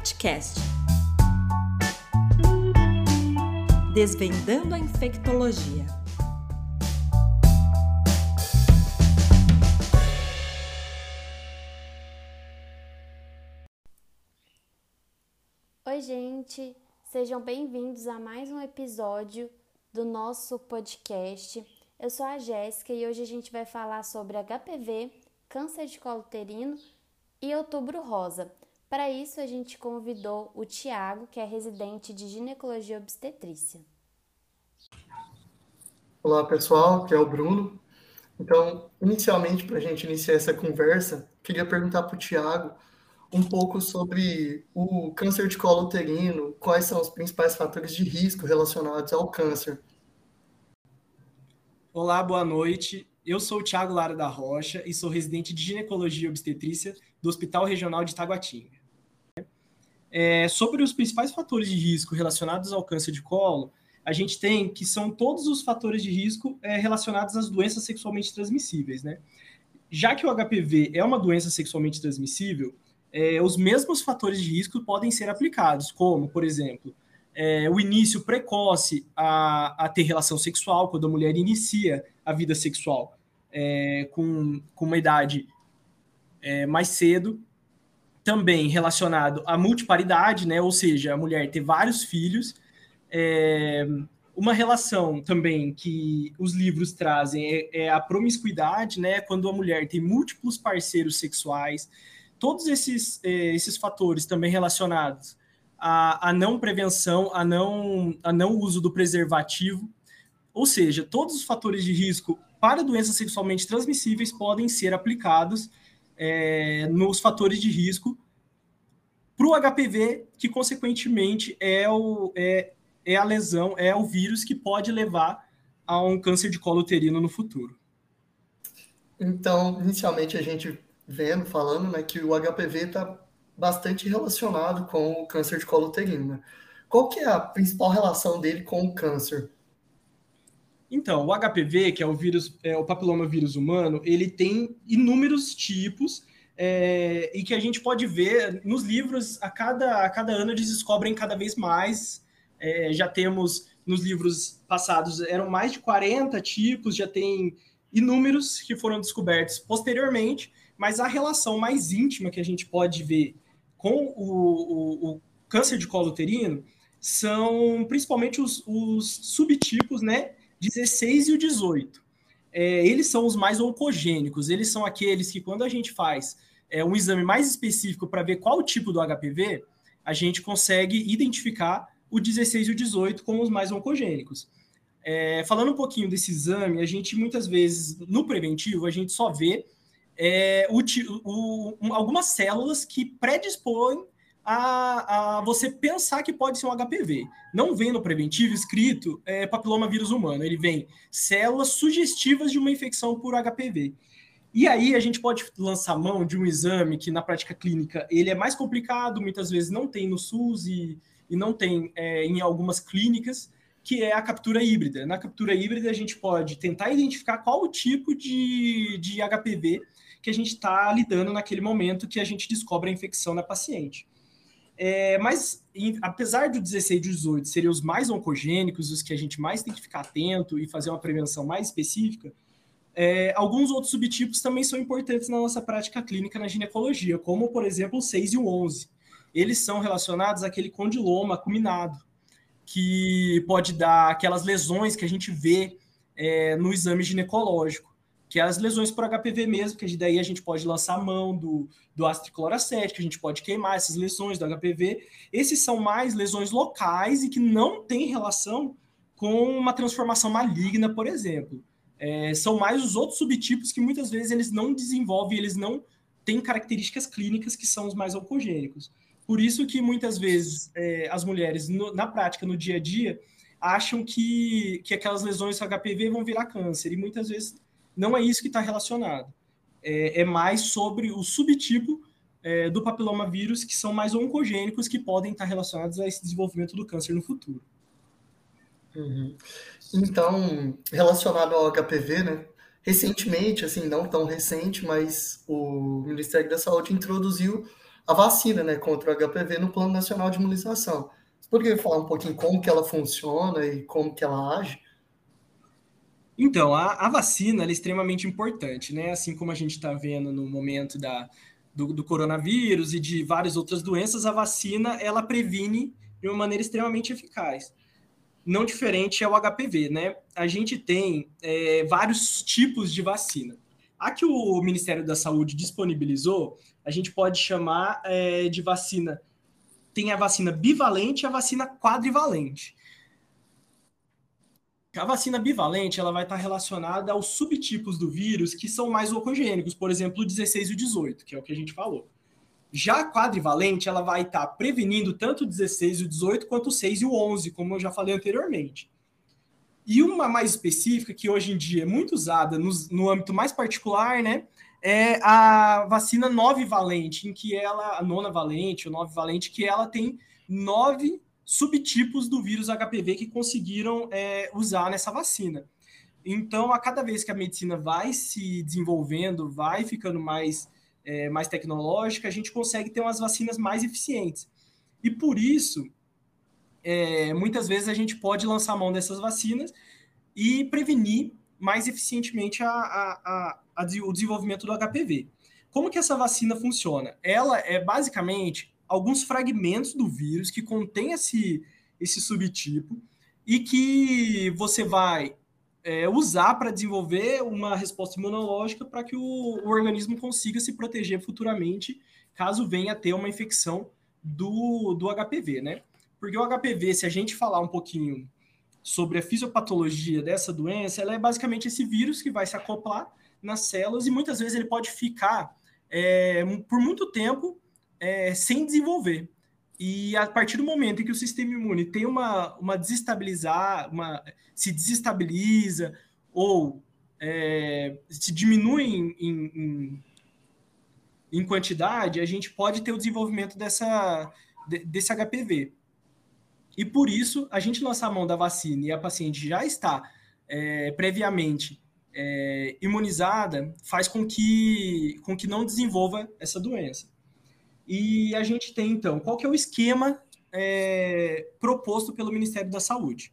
InfectCast. Desvendando a infectologia. Oi, gente! Sejam bem-vindos a mais um episódio do nosso podcast. Eu sou a Jéssica e hoje a gente vai falar sobre HPV, câncer de colo uterino e outubro rosa. Para isso, a gente convidou o Tiago, que é residente de ginecologia obstetrícia. Olá, pessoal, que é o Bruno. Então, inicialmente, para a gente iniciar essa conversa, queria perguntar para o Tiago um pouco sobre o câncer de colo uterino, quais são os principais fatores de risco relacionados ao câncer. Olá, boa noite. Eu sou o Tiago Lara da Rocha e sou residente de ginecologia e obstetrícia do Hospital Regional de Taguatinga. É, sobre os principais fatores de risco relacionados ao câncer de colo, a gente tem que são todos os fatores de risco é, relacionados às doenças sexualmente transmissíveis, né? Já que o HPV é uma doença sexualmente transmissível, é, os mesmos fatores de risco podem ser aplicados, como, por exemplo, é, o início precoce a, a, ter relação sexual, quando a mulher inicia a vida sexual é, com, com uma idade é, mais cedo, também relacionado à multiparidade, né? Ou seja, a mulher ter vários filhos. É, uma relação também que os livros trazem é, é, a promiscuidade, né? Quando a mulher tem múltiplos parceiros sexuais. Todos esses, é, esses fatores também relacionados à, à não prevenção, a não, a não uso do preservativo. Ou seja, todos os fatores de risco para doenças sexualmente transmissíveis podem ser aplicados é, nos fatores de risco para o HPV, que consequentemente é, o, é, é a lesão, é o vírus que pode levar a um câncer de colo uterino no futuro. Então, inicialmente a gente vendo, falando, né, que o HPV está bastante relacionado com o câncer de colo uterino. Né? Qual que é a principal relação dele com o câncer? Então, o HPV, que é o vírus, é o papilomavírus humano, ele tem inúmeros tipos é, e que a gente pode ver nos livros, a cada, a cada ano eles descobrem cada vez mais. É, já temos nos livros passados, eram mais de 40 tipos, já tem inúmeros que foram descobertos posteriormente, mas a relação mais íntima que a gente pode ver com o, o, o câncer de colo uterino são principalmente os, os subtipos, né? 16 e o 18. É, eles são os mais oncogênicos, eles são aqueles que, quando a gente faz é, um exame mais específico para ver qual o tipo do HPV, a gente consegue identificar o 16 e o 18 como os mais oncogênicos. É, falando um pouquinho desse exame, a gente muitas vezes, no preventivo, a gente só vê é, o, o, algumas células que predispõem a, a, você pensar que pode ser um HPV. Não vem no preventivo escrito é, papilomavírus humano, ele vem células sugestivas de uma infecção por HPV. E aí a gente pode lançar mão de um exame que na prática clínica ele é mais complicado, muitas vezes não tem no SUS e, e não tem é, em algumas clínicas, que é a captura híbrida. Na captura híbrida a gente pode tentar identificar qual o tipo de, de HPV que a gente está lidando naquele momento que a gente descobre a infecção na paciente. É, mas, em, apesar do 16 e 18 serem os mais oncogênicos, os que a gente mais tem que ficar atento e fazer uma prevenção mais específica, é, alguns outros subtipos também são importantes na nossa prática clínica na ginecologia, como, por exemplo, o 6 e o 11. Eles são relacionados àquele condiloma acuminado, que pode dar aquelas lesões que a gente vê é, no exame ginecológico que é as lesões por HPV mesmo, que daí a gente pode lançar a mão do, do ácido tricloracético, que a gente pode queimar essas lesões do HPV. Esses são mais lesões locais e que não têm relação com uma transformação maligna, por exemplo. É, são mais os outros subtipos que muitas vezes eles não desenvolvem, eles não têm características clínicas que são os mais oncogênicos. Por isso que muitas vezes é, as mulheres, no, na prática, no dia a dia, acham que, que aquelas lesões HPV vão virar câncer, e muitas vezes não é isso que está relacionado. É, é, mais sobre o subtipo é, do papilomavírus que são mais oncogênicos que podem estar relacionados a esse desenvolvimento do câncer no futuro. Uhum. Então, relacionado ao HPV, né? Recentemente, assim, não tão recente, mas o Ministério da Saúde introduziu a vacina né, contra o HPV no Plano Nacional de Imunização. Você poderia falar um pouquinho como que ela funciona e como que ela age? Então, a, a vacina é extremamente importante, né? Assim como a gente está vendo no momento da, do, do, coronavírus e de várias outras doenças, a vacina ela previne de uma maneira extremamente eficaz. Não diferente é o HPV, né? A gente tem é, vários tipos de vacina. A que o Ministério da Saúde disponibilizou, a gente pode chamar é, de vacina. Tem a vacina bivalente e a vacina quadrivalente. A vacina bivalente ela vai estar relacionada aos subtipos do vírus que são mais oncogênicos, por exemplo, o 16 e o 18, que é o que a gente falou. Já a quadrivalente, ela vai estar prevenindo tanto o 16 e o 18 quanto o 6 e o 11, como eu já falei anteriormente. E uma mais específica, que hoje em dia é muito usada no, no âmbito mais particular, né, é a vacina 9 valente, em que ela, a nona valente, ou 9 valente, que ela tem nove subtipos do vírus HPV que conseguiram é, usar nessa vacina. Então, a cada vez que a medicina vai se desenvolvendo, vai ficando mais, é, mais tecnológica, a gente consegue ter umas vacinas mais eficientes. E por isso, é, muitas vezes a gente pode lançar mão dessas vacinas e prevenir mais eficientemente a, a, a, o desenvolvimento do HPV. Como que essa vacina funciona? Ela é basicamente alguns fragmentos do vírus que contém esse, esse subtipo e que você vai é, usar para desenvolver uma resposta imunológica para que o, o, organismo consiga se proteger futuramente caso venha a ter uma infecção do, do HPV, né? Porque o HPV, se a gente falar um pouquinho sobre a fisiopatologia dessa doença, ela é basicamente esse vírus que vai se acoplar nas células e muitas vezes ele pode ficar é, por muito tempo é, sem desenvolver. E a partir do momento em que o sistema imune tem uma, uma desestabilizar, uma, se desestabiliza ou é, se diminui em, em, em, quantidade, a gente pode ter o desenvolvimento dessa, desse HPV. E por isso, a gente lançar a mão da vacina e a paciente já está é, previamente é, imunizada, faz com que, com que não desenvolva essa doença. E a gente tem, então, qual que é o esquema é, proposto pelo Ministério da Saúde?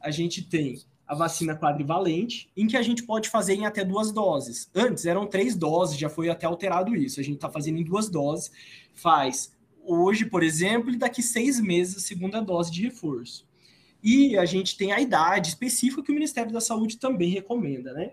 A gente tem a vacina quadrivalente, em que a gente pode fazer em até duas doses. Antes eram três doses, já foi até alterado isso. A gente está fazendo em duas doses. Faz hoje, por exemplo, e daqui seis meses a segunda dose de reforço. E a gente tem a idade específica que o Ministério da Saúde também recomenda, né?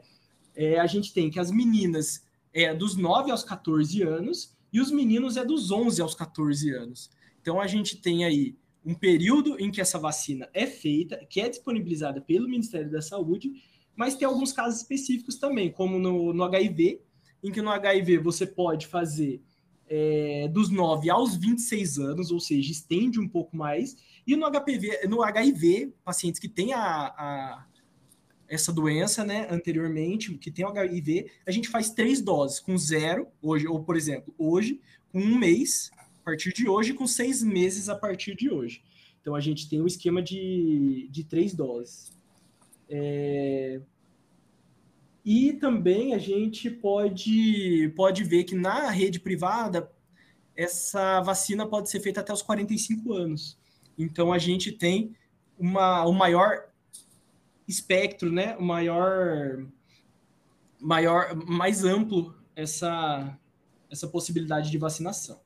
É, a gente tem que as meninas é dos 9 aos 14 anos e os meninos é dos 11 aos 14 anos. Então a gente tem aí um período em que essa vacina é feita, que é disponibilizada pelo Ministério da Saúde, mas tem alguns casos específicos também, como no, no HIV, em que no HIV você pode fazer é, dos 9 aos 26 anos, ou seja, estende um pouco mais, e no HPV, no HIV, pacientes que têm a, a essa doença, né, anteriormente, que tem o HIV, a gente faz três doses, com zero, hoje, ou por exemplo, hoje, com um mês, a partir de hoje, com seis meses a partir de hoje. Então a gente tem um esquema de, de três doses. É... E também a gente pode, pode ver que na rede privada, essa vacina pode ser feita até os 45 anos. Então a gente tem uma, o maior espectro, né, maior, maior, mais amplo essa, essa possibilidade de vacinação.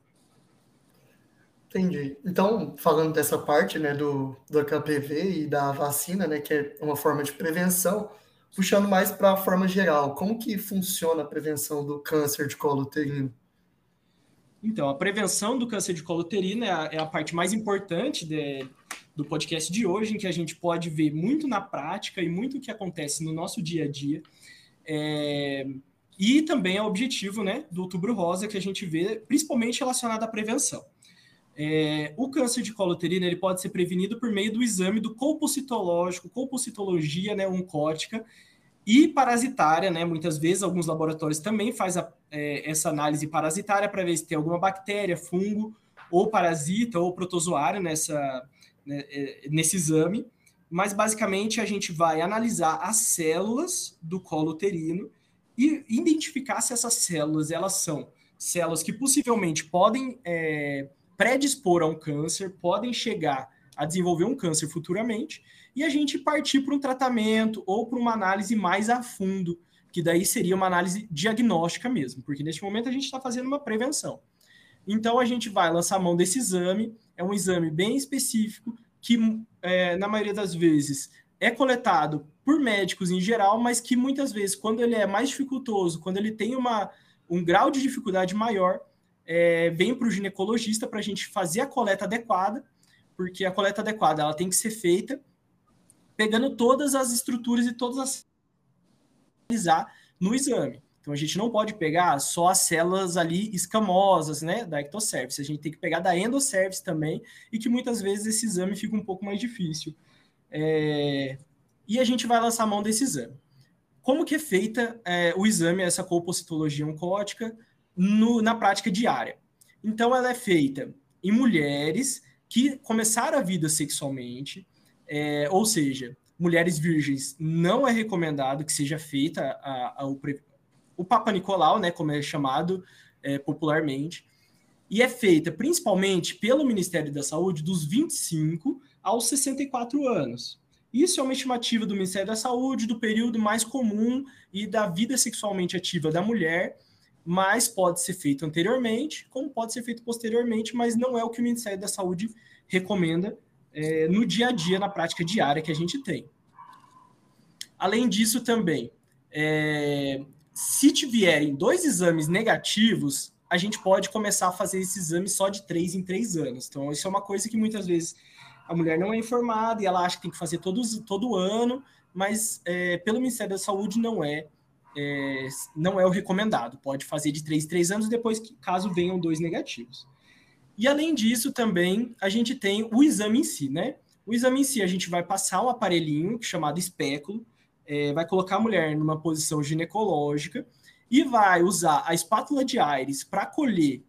Entendi. Então, falando dessa parte, né, do, do HPV e da vacina, né, que é uma forma de prevenção, puxando mais para a forma geral, como que funciona a prevenção do câncer de colo uterino? Então, a prevenção do câncer de colo uterino é a, é a parte mais importante de, do podcast de hoje, em que a gente pode ver muito na prática e muito o que acontece no nosso dia a dia. É, e também é o objetivo né, do Outubro Rosa, que a gente vê principalmente relacionado à prevenção. É, o câncer de colo uterino ele pode ser prevenido por meio do exame do colpocitológico, colpocitologia né, oncótica e parasitária, né? Muitas vezes alguns laboratórios também fazem é, essa análise parasitária para ver se tem alguma bactéria, fungo ou parasita ou protozoário nessa, né, é, nesse exame, mas basicamente a gente vai analisar as células do colo uterino e identificar se essas células elas são células que possivelmente podem é, predispor a um câncer, podem chegar a desenvolver um câncer futuramente, e a gente partir para um tratamento ou para uma análise mais a fundo, que daí seria uma análise diagnóstica mesmo, porque neste momento a gente está fazendo uma prevenção. Então a gente vai lançar a mão desse exame, é um exame bem específico, que é, na maioria das vezes é coletado por médicos em geral, mas que muitas vezes, quando ele é mais dificultoso, quando ele tem uma, um grau de dificuldade maior, é, vem para o ginecologista para a gente fazer a coleta adequada, porque a coleta adequada ela tem que ser feita pegando todas as estruturas e todas as no exame. Então a gente não pode pegar só as células ali escamosas, né, da ectocervice. A gente tem que pegar da endocervice também, e que muitas vezes esse exame fica um pouco mais difícil. É... E a gente vai lançar a mão desse exame. Como que é feita é, o exame, essa colpocitologia oncótica, no, na prática diária? Então ela é feita em mulheres que começaram a vida sexualmente, é, ou seja, mulheres virgens não é recomendado que seja feita a, a, o, o Papa Nicolau, né, como é chamado é, popularmente, e é feita principalmente pelo Ministério da Saúde dos 25 aos 64 anos. Isso é uma estimativa do Ministério da Saúde do período mais comum e da vida sexualmente ativa da mulher, mas pode ser feito anteriormente, como pode ser feito posteriormente, mas não é o que o Ministério da Saúde recomenda é, no dia a dia, na prática diária que a gente tem. Além disso, também, é, se tiverem dois exames negativos, a gente pode começar a fazer esse exame só de três em três anos. Então, isso é uma coisa que muitas vezes a mulher não é informada e ela acha que tem que fazer todos, todo ano, mas é, pelo Ministério da Saúde não é, é, não é o recomendado. Pode fazer de três em três anos depois, caso venham dois negativos. E além disso, também a gente tem o exame em si, né? O exame em si, a gente vai passar um aparelhinho chamado espéculo, é, vai colocar a mulher numa posição ginecológica e vai usar a espátula de Aires para colher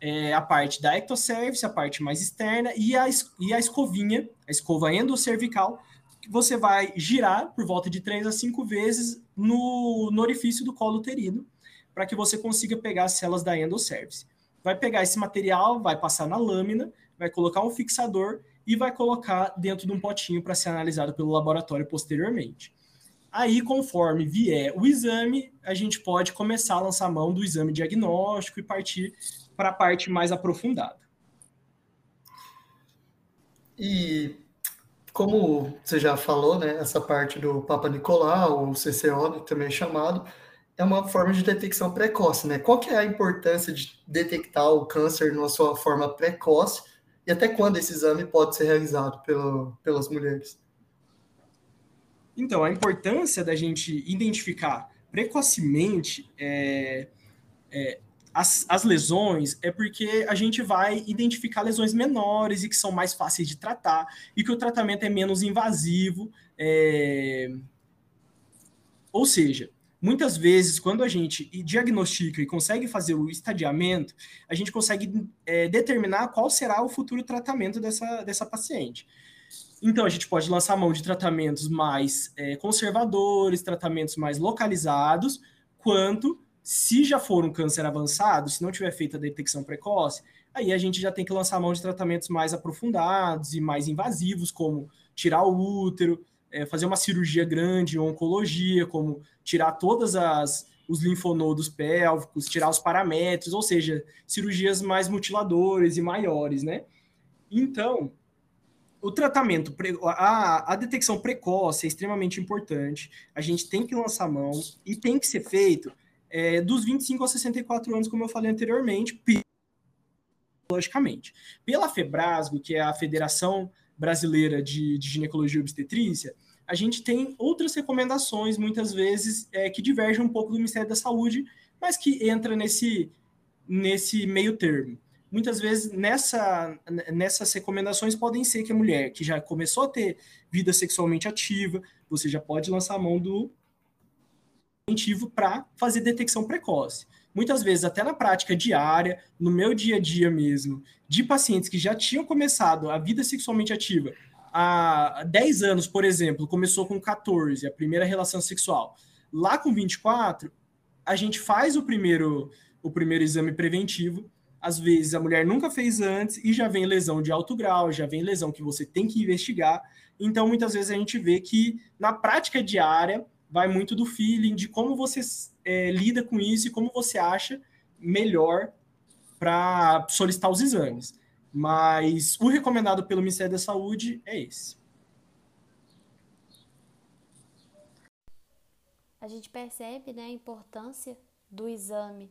é, a parte da ectocervice, a parte mais externa, e a, e a escovinha, a escova endocervical, que você vai girar por volta de 3 a 5 vezes no, no orifício do colo uterino, para que você consiga pegar as células da endocervice vai pegar esse material, vai passar na lâmina, vai colocar um fixador e vai colocar dentro de um potinho para ser analisado pelo laboratório posteriormente. Aí, conforme vier o exame, a gente pode começar a lançar mão do exame diagnóstico e partir para a parte mais aprofundada. E como você já falou, né, essa parte do Papa Nicolau, ou CCO, também é chamado, é uma forma de detecção precoce, né? Qual que é a importância de detectar o câncer na sua forma precoce e até quando esse exame pode ser realizado pelo, pelas mulheres? Então, a importância da gente identificar precocemente é, é, as, as lesões é porque a gente vai identificar lesões menores e que são mais fáceis de tratar e que o tratamento é menos invasivo. É... Ou seja, Muitas vezes, quando a gente diagnostica e consegue fazer o estadiamento, a gente consegue é, determinar qual será o futuro tratamento dessa, dessa paciente. Então, a gente pode lançar mão de tratamentos mais é, conservadores, tratamentos mais localizados, quanto, se já for um câncer avançado, se não tiver feita a detecção precoce, aí a gente já tem que lançar mão de tratamentos mais aprofundados e mais invasivos, como tirar o útero, é, fazer uma cirurgia grande, oncologia, como tirar todas as os linfonodos pélvicos, tirar os paramétros, ou seja, cirurgias mais mutiladoras e maiores, né? Então, o tratamento, a, a detecção precoce é extremamente importante. A gente tem que lançar mão e tem que ser feito é, dos 25 aos 64 anos, como eu falei anteriormente, logicamente. Pela FEBRASGO, que é a Federação Brasileira de, de Ginecologia e Obstetrícia, a gente tem outras recomendações, muitas vezes, é, que divergem um pouco do Ministério da Saúde, mas que entra nesse, nesse meio termo. Muitas vezes, nessa, nessas recomendações, podem ser que a mulher que já começou a ter vida sexualmente ativa, você já pode lançar a mão do preventivo para fazer detecção precoce. Muitas vezes, até na prática diária, no meu dia a dia mesmo, de pacientes que já tinham começado a vida sexualmente ativa há 10 anos, por exemplo, começou com 14, a primeira relação sexual. Lá com 24, a gente faz o primeiro o primeiro exame preventivo. Às vezes a mulher nunca fez antes e já vem lesão de alto grau, já vem lesão que você tem que investigar. Então, muitas vezes a gente vê que na prática diária vai muito do feeling, de como você é, lida com isso e como você acha melhor para solicitar os exames. Mas o recomendado pelo Ministério da Saúde é esse. A gente percebe né, a importância do exame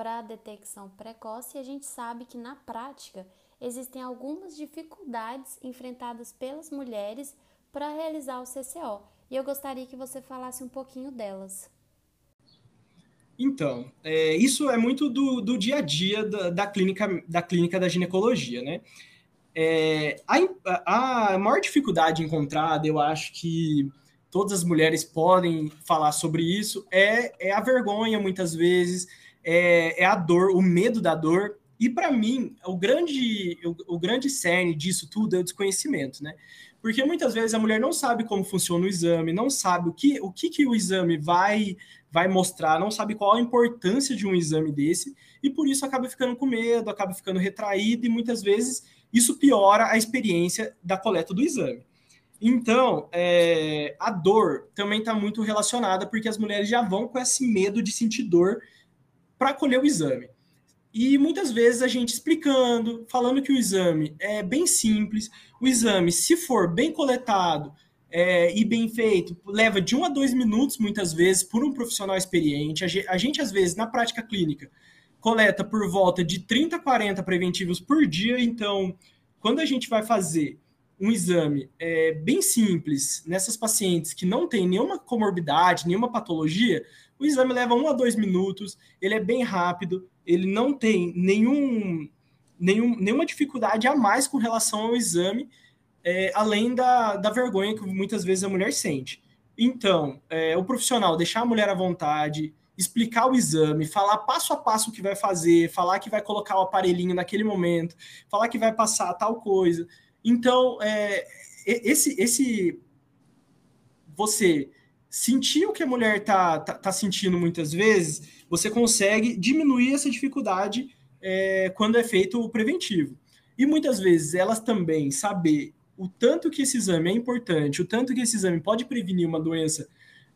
para detecção precoce e a gente sabe que na prática existem algumas dificuldades enfrentadas pelas mulheres para realizar o CCO. E eu gostaria que você falasse um pouquinho delas. Então, é, isso é muito do, do dia a dia da, da, clínica, da clínica da ginecologia, né? É, a, a maior dificuldade encontrada, eu acho que todas as mulheres podem falar sobre isso, é, é a vergonha, muitas vezes, é, é a dor, o medo da dor. E para mim, o grande, o, o grande cerne disso tudo é o desconhecimento, né? Porque muitas vezes a mulher não sabe como funciona o exame, não sabe o que o, que, que o exame vai vai mostrar, não sabe qual a importância de um exame desse, e por isso acaba ficando com medo, acaba ficando retraído, e muitas vezes isso piora a experiência da coleta do exame. Então, é, a dor também está muito relacionada, porque as mulheres já vão com esse medo de sentir dor para colher o exame. E muitas vezes a gente explicando, falando que o exame é bem simples, o exame, se for bem coletado, é, e bem feito, leva de um a dois minutos, muitas vezes, por um profissional experiente. A gente, a gente, às vezes, na prática clínica, coleta por volta de 30 a 40 preventivos por dia. Então, quando a gente vai fazer um exame é, bem simples nessas pacientes que não tem nenhuma comorbidade, nenhuma patologia, o exame leva um a dois minutos, ele é bem rápido, ele não tem nenhum, nenhum, nenhuma dificuldade a mais com relação ao exame é, além da, da vergonha que muitas vezes a mulher sente. Então, é, o profissional deixar a mulher à vontade, explicar o exame, falar passo a passo o que vai fazer, falar que vai colocar o aparelhinho naquele momento, falar que vai passar tal coisa. Então, é, esse, esse você sentir o que a mulher está tá, tá, sentindo muitas vezes, você consegue diminuir essa dificuldade é, quando é feito o preventivo. E muitas vezes elas também saber o tanto que esse exame é importante, o tanto que esse exame pode prevenir uma doença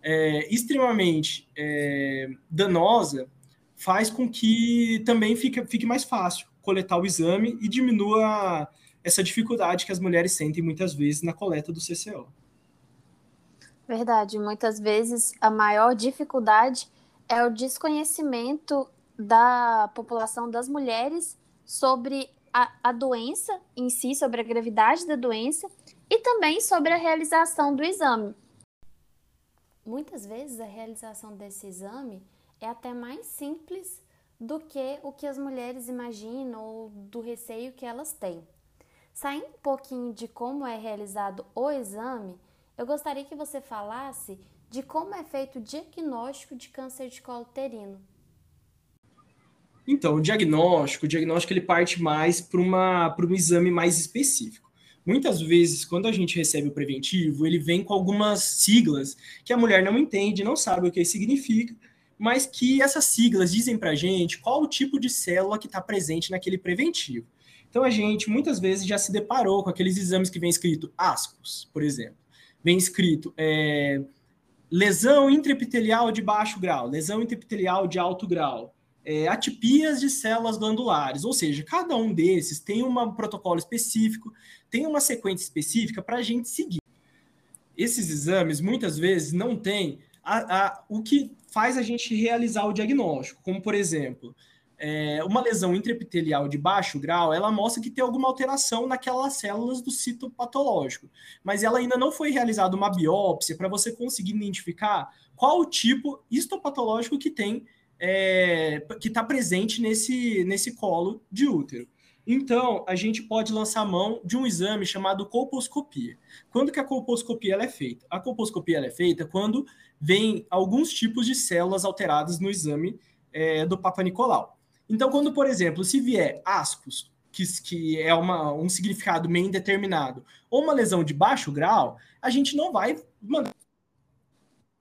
é, extremamente é, danosa, faz com que também fique, fique mais fácil coletar o exame e diminua essa dificuldade que as mulheres sentem muitas vezes na coleta do CCO. Verdade, muitas vezes a maior dificuldade é o desconhecimento da população das mulheres sobre a, a doença em si, sobre a gravidade da doença e também sobre a realização do exame. Muitas vezes a realização desse exame é até mais simples do que o que as mulheres imaginam ou do receio que elas têm. Saindo um pouquinho de como é realizado o exame, eu gostaria que você falasse de como é feito o diagnóstico de câncer de colo uterino. Então, o diagnóstico, o diagnóstico ele parte mais para um exame mais específico. Muitas vezes, quando a gente recebe o preventivo, ele vem com algumas siglas que a mulher não entende, não sabe o que significa, mas que essas siglas dizem para a gente qual o tipo de célula que está presente naquele preventivo. Então, a gente muitas vezes já se deparou com aqueles exames que vem escrito ascos, por exemplo. Vem escrito é, lesão intraepitelial de baixo grau, lesão intraepitelial de alto grau, é, atipias de células glandulares, ou seja, cada um desses tem um protocolo específico, tem uma sequência específica para a gente seguir. Esses exames muitas vezes não têm a, a, o que faz a gente realizar o diagnóstico, como por exemplo, é, uma lesão intraepitelial de baixo grau, ela mostra que tem alguma alteração naquelas células do citopatológico, mas ela ainda não foi realizada uma biópsia para você conseguir identificar qual o tipo histopatológico que tem é, que está presente nesse, nesse colo de útero. Então, a gente pode lançar mão de um exame chamado colposcopia. Quando que a colposcopia é feita? A colposcopia é feita quando vem alguns tipos de células alteradas no exame é, do Papa Nicolau. Então, quando, por exemplo, se vier ascos, que, que é uma, um significado meio indeterminado, ou uma lesão de baixo grau, a gente não vai mandar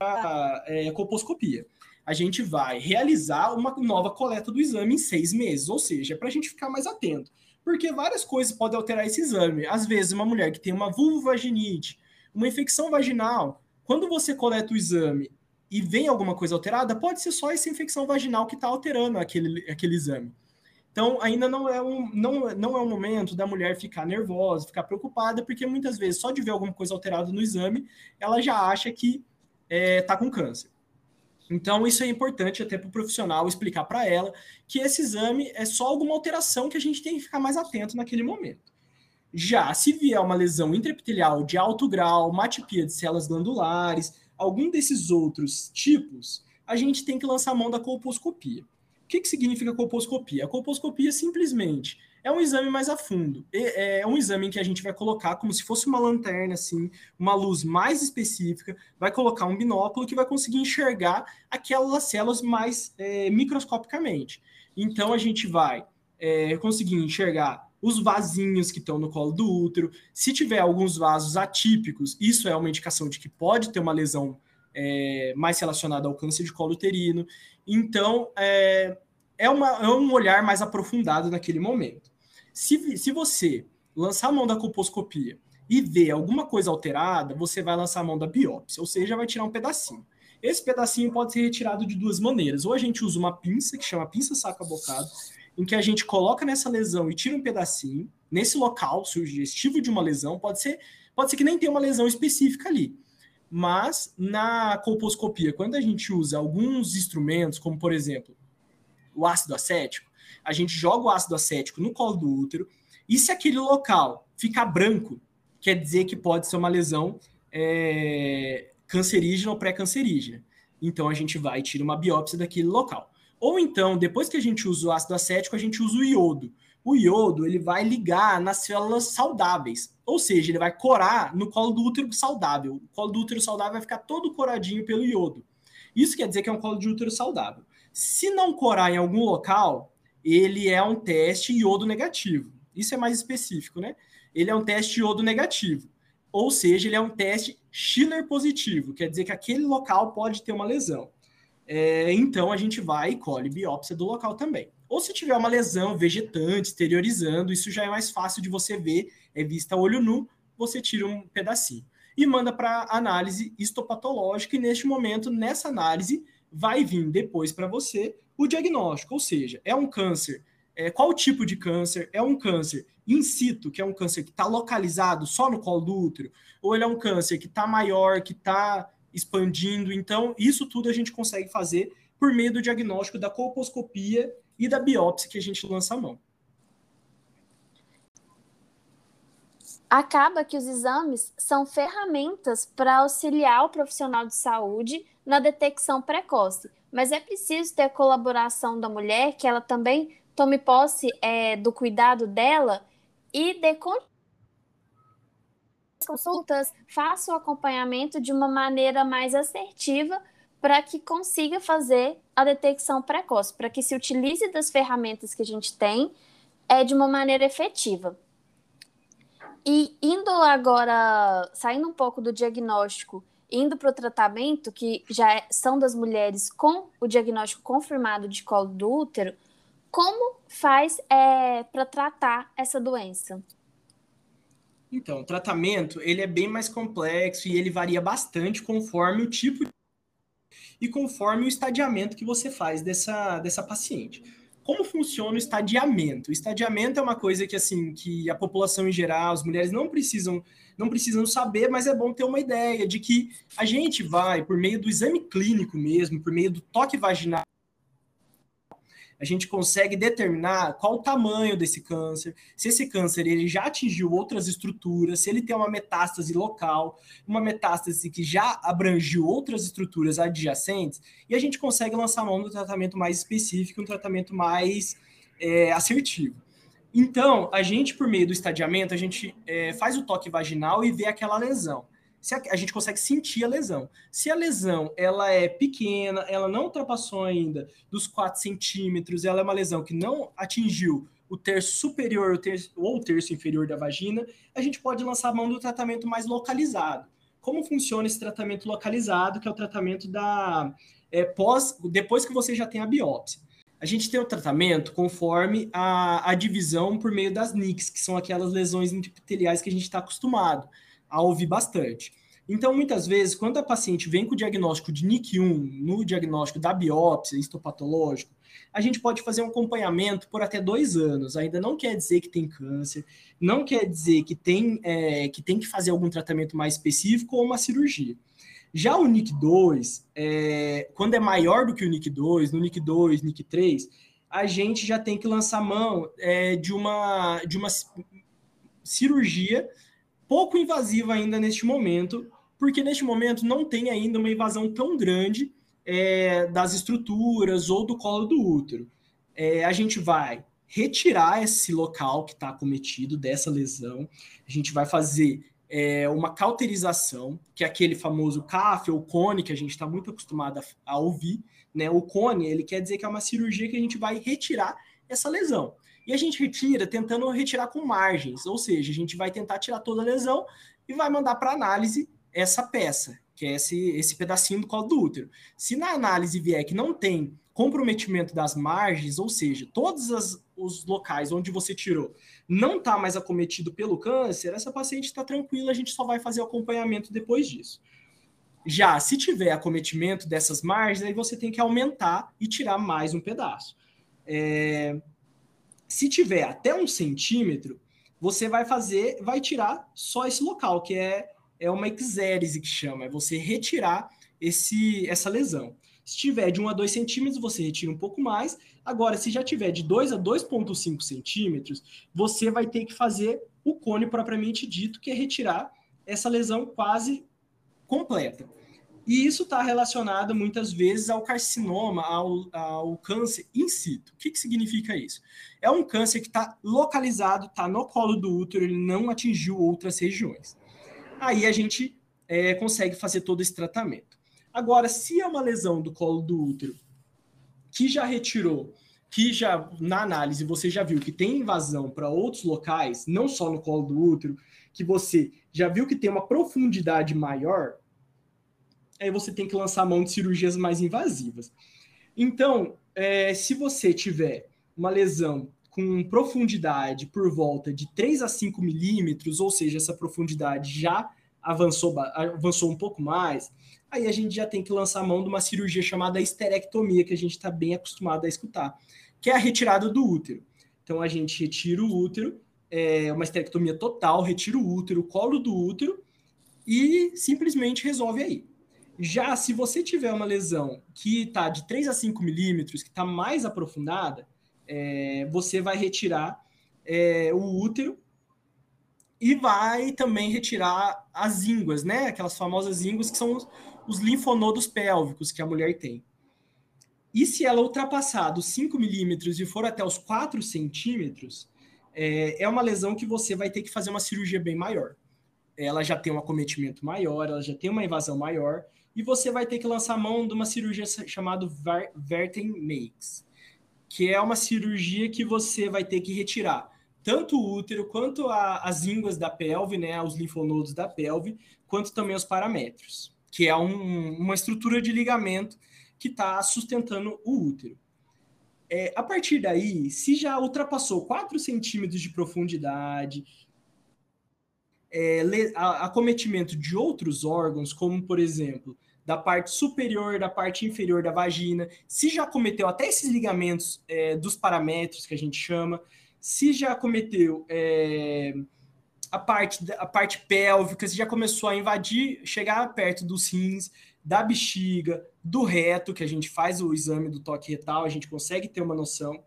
a é, colposcopia. a gente vai realizar uma nova coleta do exame em seis meses, ou seja, para a gente ficar mais atento. Porque várias coisas podem alterar esse exame. Às vezes, uma mulher que tem uma vulvovaginite, uma infecção vaginal, quando você coleta o exame e vem alguma coisa alterada, pode ser só essa infecção vaginal que está alterando aquele, aquele exame. Então, ainda não é, um, não, não é um momento da mulher ficar nervosa, ficar preocupada, porque muitas vezes, só de ver alguma coisa alterada no exame, ela já acha que está é, tá com câncer. Então, isso é importante até para o profissional explicar para ela que esse exame é só alguma alteração que a gente tem que ficar mais atento naquele momento. Já se vier uma lesão intraepitelial de alto grau, uma atipia de células glandulares, algum desses outros tipos, a gente tem que lançar mão da colposcopia. O que, que significa colposcopia? A colposcopia simplesmente é um exame mais a fundo. É, é um exame que a gente vai colocar como se fosse uma lanterna, assim, uma luz mais específica, vai colocar um binóculo que vai conseguir enxergar aquelas células mais é, microscopicamente. Então a gente vai é, conseguir enxergar os vasinhos que estão no colo do útero. Se tiver alguns vasos atípicos, isso é uma indicação de que pode ter uma lesão é, mais relacionada ao câncer de colo uterino. Então, é, é, uma, é um olhar mais aprofundado naquele momento. Se, se você lançar a mão da colposcopia e ver alguma coisa alterada, você vai lançar a mão da biópsia, ou seja, vai tirar um pedacinho. Esse pedacinho pode ser retirado de duas maneiras. Ou a gente usa uma pinça, que chama pinça saca-bocado, em que a gente coloca nessa lesão e tira um pedacinho, nesse local sugestivo de uma lesão, pode ser, pode ser que nem tenha uma lesão específica ali. Mas na colposcopia, quando a gente usa alguns instrumentos, como por exemplo o ácido acético, a gente joga o ácido acético no colo do útero, e se aquele local ficar branco, quer dizer que pode ser uma lesão é, cancerígena ou pré-cancerígena. Então a gente vai e tira uma biópsia daquele local. Ou então, depois que a gente usa o ácido acético, a gente usa o iodo. O iodo ele vai ligar nas células saudáveis, ou seja, ele vai corar no colo do útero saudável. O colo do útero saudável vai ficar todo coradinho pelo iodo. Isso quer dizer que é um colo de útero saudável. Se não corar em algum local, ele é um teste iodo negativo. Isso é mais específico, né? Ele é um teste iodo negativo. Ou seja, ele é um teste Schiller positivo, quer dizer que aquele local pode ter uma lesão. É, então a gente vai e colhe biópsia do local também. Ou se tiver uma lesão vegetante, exteriorizando, isso já é mais fácil de você ver, é vista a olho nu, você tira um pedacinho. E manda para análise histopatológica, e neste momento, nessa análise, vai vir depois para você o diagnóstico, ou seja, é um câncer. É, qual tipo de câncer? É um câncer in situ, que é um câncer que está localizado só no colo do útero, ou ele é um câncer que está maior, que está expandindo. Então, isso tudo a gente consegue fazer por meio do diagnóstico da colposcopia e da biópsia que a gente lança a mão. Acaba que os exames são ferramentas para auxiliar o profissional de saúde na detecção precoce, mas é preciso ter a colaboração da mulher, que ela também tome posse é, do cuidado dela e dê consultas, faça o acompanhamento de uma maneira mais assertiva para que consiga fazer a detecção precoce, para que se utilize das ferramentas que a gente tem é, de uma maneira efetiva. E indo agora, saindo um pouco do diagnóstico indo para o tratamento, que já é, são das mulheres com o diagnóstico confirmado de colo do útero, como faz é, para tratar essa doença? Então, o tratamento ele é bem mais complexo e ele varia bastante conforme o tipo e conforme o estadiamento que você faz dessa, dessa paciente. Como funciona o estadiamento? O estadiamento é uma coisa que assim que a população em geral, as mulheres não precisam não precisam saber, mas é bom ter uma ideia de que a gente vai, por meio do exame clínico mesmo, por meio do toque vaginal, a gente consegue determinar qual o tamanho desse câncer, se esse câncer ele já atingiu outras estruturas, se ele tem uma metástase local, uma metástase que já abrangiu outras estruturas adjacentes, e a gente consegue lançar mão no tratamento mais específico, um tratamento mais é, assertivo. Então, a gente, por meio do estadiamento, a gente é, faz o toque vaginal e vê aquela lesão. Se a, a, gente consegue sentir a lesão. Se a lesão ela é pequena, ela não ultrapassou ainda dos 4 centímetros, ela é uma lesão que não atingiu o terço superior o terço, ou o terço inferior da vagina, a gente pode lançar a mão do tratamento mais localizado. Como funciona esse tratamento localizado, que é o tratamento da é, pós, depois que você já tem a biópsia. A gente tem o tratamento conforme a, a divisão por meio das NICs, que são aquelas lesões epiteliais que a gente está acostumado a ouvir bastante. Então, muitas vezes, quando a paciente vem com o diagnóstico de NIC1, no diagnóstico da biópsia histopatológico, a gente pode fazer um acompanhamento por até dois anos. Ainda não quer dizer que tem câncer, não quer dizer que tem, é, que, tem que fazer algum tratamento mais específico ou uma cirurgia. Já o NIC2, é, quando é maior do que o NIC2, no NIC2, NIC3, a gente já tem que lançar mão é, de, uma, de uma cirurgia pouco invasiva ainda neste momento, porque neste momento não tem ainda uma invasão tão grande é, das estruturas ou do colo do útero. É, a gente vai retirar esse local que está acometido dessa lesão, a gente vai fazer é, uma cauterização, que é aquele famoso CAF ou cone que a gente está muito acostumado a, a, ouvir. Né? O cone, ele quer dizer que é uma cirurgia que a gente vai retirar essa lesão. E a gente retira tentando retirar com margens, ou seja, a gente vai tentar tirar toda a lesão e vai mandar para análise essa peça, que é esse, esse pedacinho do colo do útero. Se na análise vier que não tem comprometimento das margens, ou seja, todos as, os locais onde você tirou não está mais acometido pelo câncer, essa paciente está tranquila, a gente só vai fazer o acompanhamento depois disso. Já se tiver acometimento dessas margens, aí você tem que aumentar e tirar mais um pedaço. É... Se tiver até um centímetro, você vai fazer, vai tirar só esse local, que é, é uma exérese que chama, é você retirar esse, essa lesão. Se tiver de 1 a 2 centímetros, você retira um pouco mais. Agora, se já tiver de 2 a 2,5 centímetros, você vai ter que fazer o cone propriamente dito, que é retirar essa lesão quase completa. E isso está relacionado muitas vezes ao carcinoma, ao, ao câncer in situ. O que, que significa isso? É um câncer que está localizado, está no colo do útero, ele não atingiu outras regiões. Aí a gente é, consegue fazer todo esse tratamento. Agora, se é uma lesão do colo do útero que já retirou, que já na análise você já viu que tem invasão para outros locais, não só no colo do útero, que você já viu que tem uma profundidade maior, aí você tem que lançar mão de cirurgias mais invasivas. Então, é, se você tiver uma lesão com profundidade por volta de 3 a 5 milímetros, ou seja, essa profundidade já avançou, avançou um pouco mais, aí a gente já tem que lançar a mão de uma cirurgia chamada esterectomia, que a gente está bem acostumado a escutar, que é a retirada do útero. Então a gente retira o útero, é uma esterectomia total, retira o útero, colo do útero e simplesmente resolve aí. Já se você tiver uma lesão que está de 3 a 5 milímetros, que está mais aprofundada, é, você vai retirar é, o útero e vai também retirar as ínguas, né? Aquelas famosas ínguas que são os, os linfonodos pélvicos que a mulher tem. E se ela ultrapassar dos 5 milímetros e for até os 4 centímetros, é, é uma lesão que você vai ter que fazer uma cirurgia bem maior. Ela já tem um acometimento maior, ela já tem uma invasão maior, e você vai ter que lançar mão de uma cirurgia chamada Verten Makes, que é uma cirurgia que você vai ter que retirar tanto o útero quanto a, as ínguas da pelve, né, os linfonodos da pelve, quanto também os paramétrios, que é um, uma estrutura de ligamento que está sustentando o útero. É, a partir daí, se já ultrapassou 4 centímetros de profundidade, é, acometimento de outros órgãos, como por exemplo, da parte superior, da parte inferior da vagina, se já cometeu até esses ligamentos é, dos paramétrios que a gente chama, se já cometeu é, a, parte, a parte pélvica, se já começou a invadir, chegar perto dos rins, da bexiga, do reto, que a gente faz o exame do toque retal, a gente consegue ter uma noção.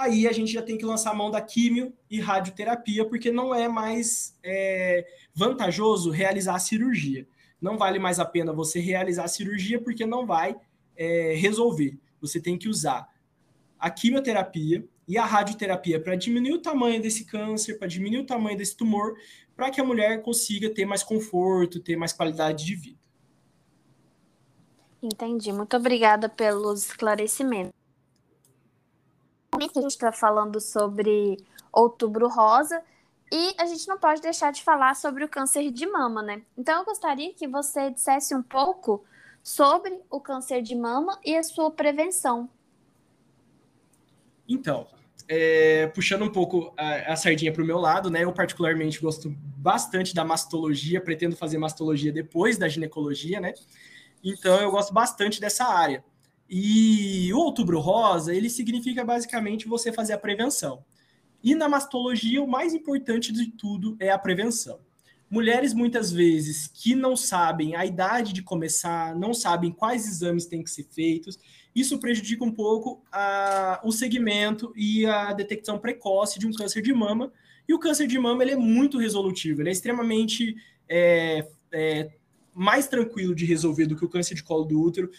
Aí a gente já tem que lançar a mão da químio e radioterapia, porque não é mais é, vantajoso realizar a cirurgia. Não vale mais a pena você realizar a cirurgia, porque não vai é, resolver. Você tem que usar a quimioterapia, e a radioterapia para diminuir o tamanho desse câncer, para diminuir o tamanho desse tumor, para que a mulher consiga ter mais conforto, ter mais qualidade de vida. Entendi. Muito obrigada pelos esclarecimentos. A gente está falando sobre outubro rosa e a gente não pode deixar de falar sobre o câncer de mama, né? Então eu gostaria que você dissesse um pouco sobre o câncer de mama e a sua prevenção. Então, é, puxando um pouco a, a sardinha para o meu lado, né? Eu particularmente gosto bastante da mastologia, pretendo fazer mastologia depois da ginecologia, né? Então eu gosto bastante dessa área. E o outubro rosa, ele significa basicamente você fazer a prevenção. E na mastologia, o mais importante de tudo é a prevenção. Mulheres muitas vezes que não sabem a idade de começar, não sabem quais exames têm que ser feitos, isso prejudica um pouco a, o segmento e a detecção precoce de um câncer de mama. E o câncer de mama ele é muito resolutivo, ele é extremamente é, é, mais tranquilo de resolver do que o câncer de colo do útero.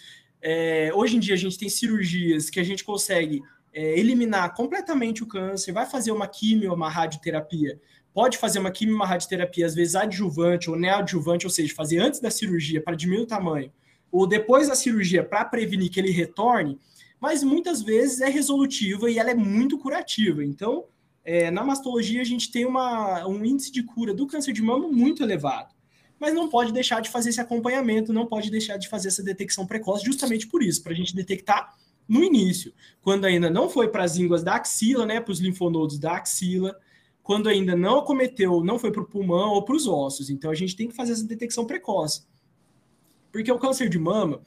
É, hoje em dia a gente tem cirurgias que a gente consegue é, eliminar completamente o câncer, vai fazer uma quimio, uma radioterapia, pode fazer uma quimio, uma radioterapia, às vezes adjuvante ou neoadjuvante, ou seja, fazer antes da cirurgia para diminuir o tamanho, ou depois da cirurgia para prevenir que ele retorne, mas muitas vezes é resolutiva e ela é muito curativa. Então, é, na mastologia, a gente tem uma, um índice de cura do câncer de mama muito elevado. Mas não pode deixar de fazer esse acompanhamento, não pode deixar de fazer essa detecção precoce, justamente por isso, para a gente detectar no início, quando ainda não foi para as línguas da axila, né, para os linfonodos da axila, quando ainda não acometeu, não foi para o pulmão ou para os ossos. Então a gente tem que fazer essa detecção precoce. Porque o câncer de mama,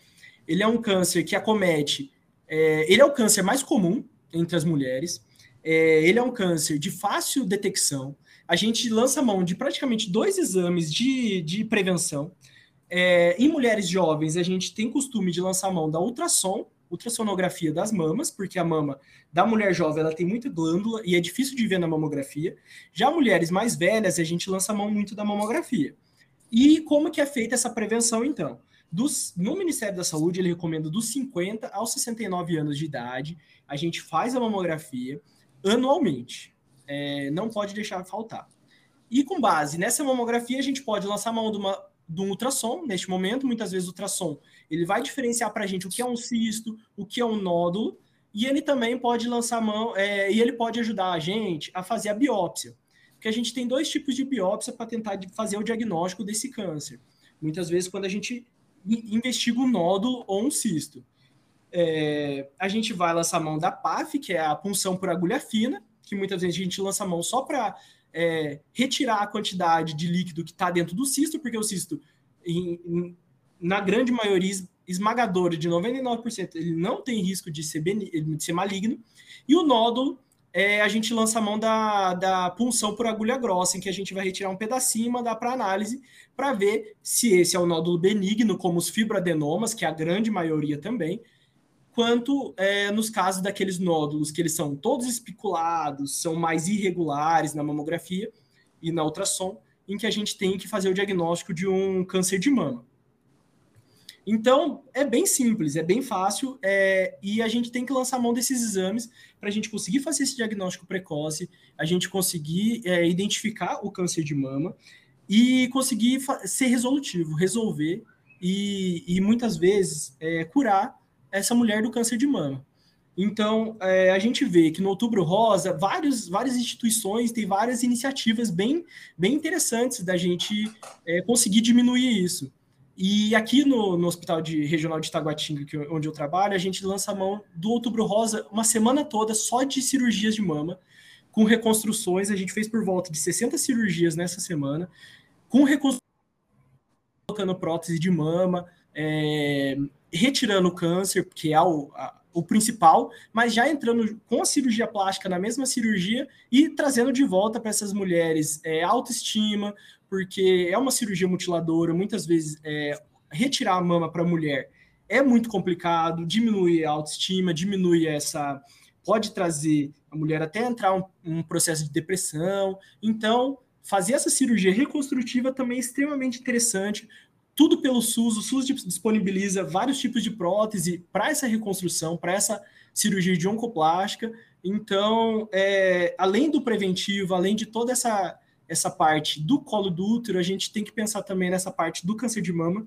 ele é um câncer que acomete, é, ele é o câncer mais comum entre as mulheres, é, ele é um câncer de fácil detecção, a gente lança mão de praticamente dois exames de, de prevenção. É, em mulheres jovens, a gente tem costume de lançar mão da ultrassom, ultrassonografia das mamas, porque a mama da mulher jovem ela tem muita glândula e é difícil de ver na mamografia. Já mulheres mais velhas, a gente lança mão muito da mamografia. E como que é feita essa prevenção, então? Dos, no Ministério da Saúde, ele recomenda dos 50 aos 69 anos de idade, a gente faz a mamografia anualmente. É, não pode deixar faltar. E com base nessa mamografia, a gente pode lançar mão de, uma, de um ultrassom, neste momento, muitas vezes o ultrassom, ele vai diferenciar para a gente o que é um cisto, o que é um nódulo, e ele também pode lançar mão, é, e ele pode ajudar a gente a fazer a biópsia. Porque a gente tem dois tipos de biópsia para tentar fazer o diagnóstico desse câncer. Muitas vezes, quando a gente investiga um nódulo ou um cisto. É, a gente vai lançar mão da PAF, que é a punção por agulha fina, que muitas vezes a gente lança mão só para é, retirar a quantidade de líquido que está dentro do cisto, porque o cisto, em, em, na grande maioria esmagadora de 99%, ele não tem risco de ser, de ser maligno, e o nódulo é, a gente lança a mão da, da punção por agulha grossa, em que a gente vai retirar um pedacinho e mandar para análise para ver se esse é o nódulo benigno, como os fibroadenomas, que é a grande maioria também, quanto é, nos casos daqueles nódulos que eles são todos espiculados, são mais irregulares na mamografia e na ultrassom, em que a gente tem que fazer o diagnóstico de um câncer de mama. Então, é bem simples, é bem fácil, é, e a gente tem que lançar mão desses exames para a gente conseguir fazer esse diagnóstico precoce, a gente conseguir é, identificar o câncer de mama e conseguir ser resolutivo, resolver e, e muitas vezes é, curar essa mulher do câncer de mama. Então, é, a gente vê que no Outubro Rosa, vários, várias instituições têm várias iniciativas bem, bem interessantes da gente é, conseguir diminuir isso. E aqui no, no Hospital de, Regional de Itaguatinga, que, onde eu trabalho, a gente lança a mão do Outubro Rosa uma semana toda só de cirurgias de mama, com reconstruções. A gente fez por volta de 60 cirurgias nessa semana, com reconstruções, colocando prótese de mama, é, retirando o câncer, que é o, a, o principal, mas já entrando com a cirurgia plástica na mesma cirurgia e trazendo de volta para essas mulheres é, autoestima, porque é uma cirurgia mutiladora, muitas vezes é, retirar a mama para a mulher é muito complicado, diminui a autoestima, diminui essa. pode trazer a mulher até entrar um, um processo de depressão. Então, fazer essa cirurgia reconstrutiva também é extremamente interessante. Tudo pelo SUS, o SUS disponibiliza vários tipos de prótese para essa reconstrução, para essa cirurgia de oncoplástica. Então, é, além do preventivo, além de toda essa essa parte do colo do útero, a gente tem que pensar também nessa parte do câncer de mama,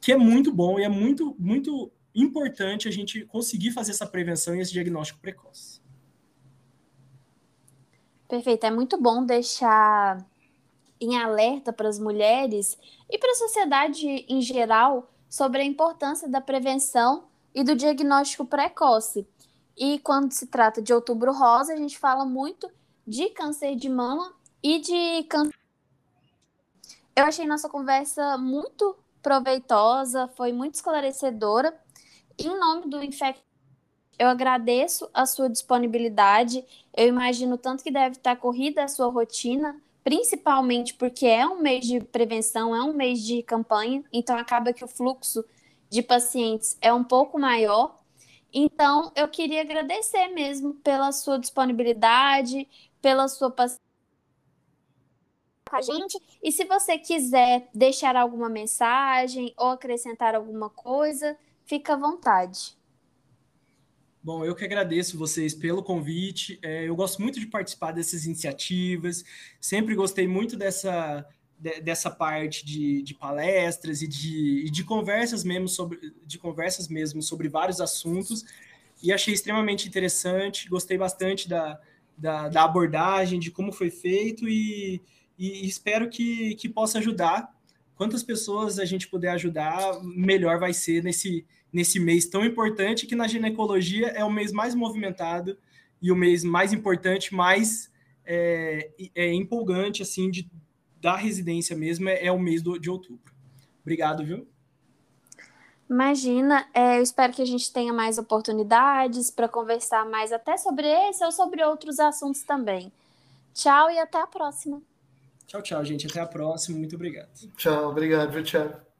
que é muito bom e é muito, muito importante a gente conseguir fazer essa prevenção e esse diagnóstico precoce. Perfeito, é muito bom deixar em alerta para as mulheres e para a sociedade em geral sobre a importância da prevenção e do diagnóstico precoce. E quando se trata de outubro rosa, a gente fala muito de câncer de mama e de câncer. Eu achei nossa conversa muito proveitosa, foi muito esclarecedora. Em nome do Infect, eu agradeço a sua disponibilidade. Eu imagino tanto que deve estar corrida a sua rotina, principalmente porque é um mês de prevenção, é um mês de campanha, então acaba que o fluxo de pacientes é um pouco maior. Então, eu queria agradecer mesmo pela sua disponibilidade, pela sua paciência com a gente. E se você quiser deixar alguma mensagem ou acrescentar alguma coisa, fica à vontade. Bom, eu que agradeço vocês pelo convite. É, eu gosto muito de participar dessas iniciativas. Sempre gostei muito dessa, de, dessa parte de, de palestras e de, de, conversas mesmo sobre de conversas mesmo sobre vários assuntos. E achei extremamente interessante. Gostei bastante da, da, da abordagem, de como foi feito e, e espero que, que possa ajudar. Quantas pessoas a gente puder ajudar, melhor vai ser nesse, nesse mês tão importante, que na ginecologia é o mês mais movimentado e o mês mais importante, mais é, é empolgante, assim, de, da residência mesmo, é, é o mês do, de outubro. Obrigado, viu? Imagina, é, eu espero que a gente tenha mais oportunidades para conversar mais até sobre esse ou sobre outros assuntos também. Tchau e até a próxima. Tchau, tchau, gente. Até a próxima. Muito obrigado. Tchau, obrigado, Thiago.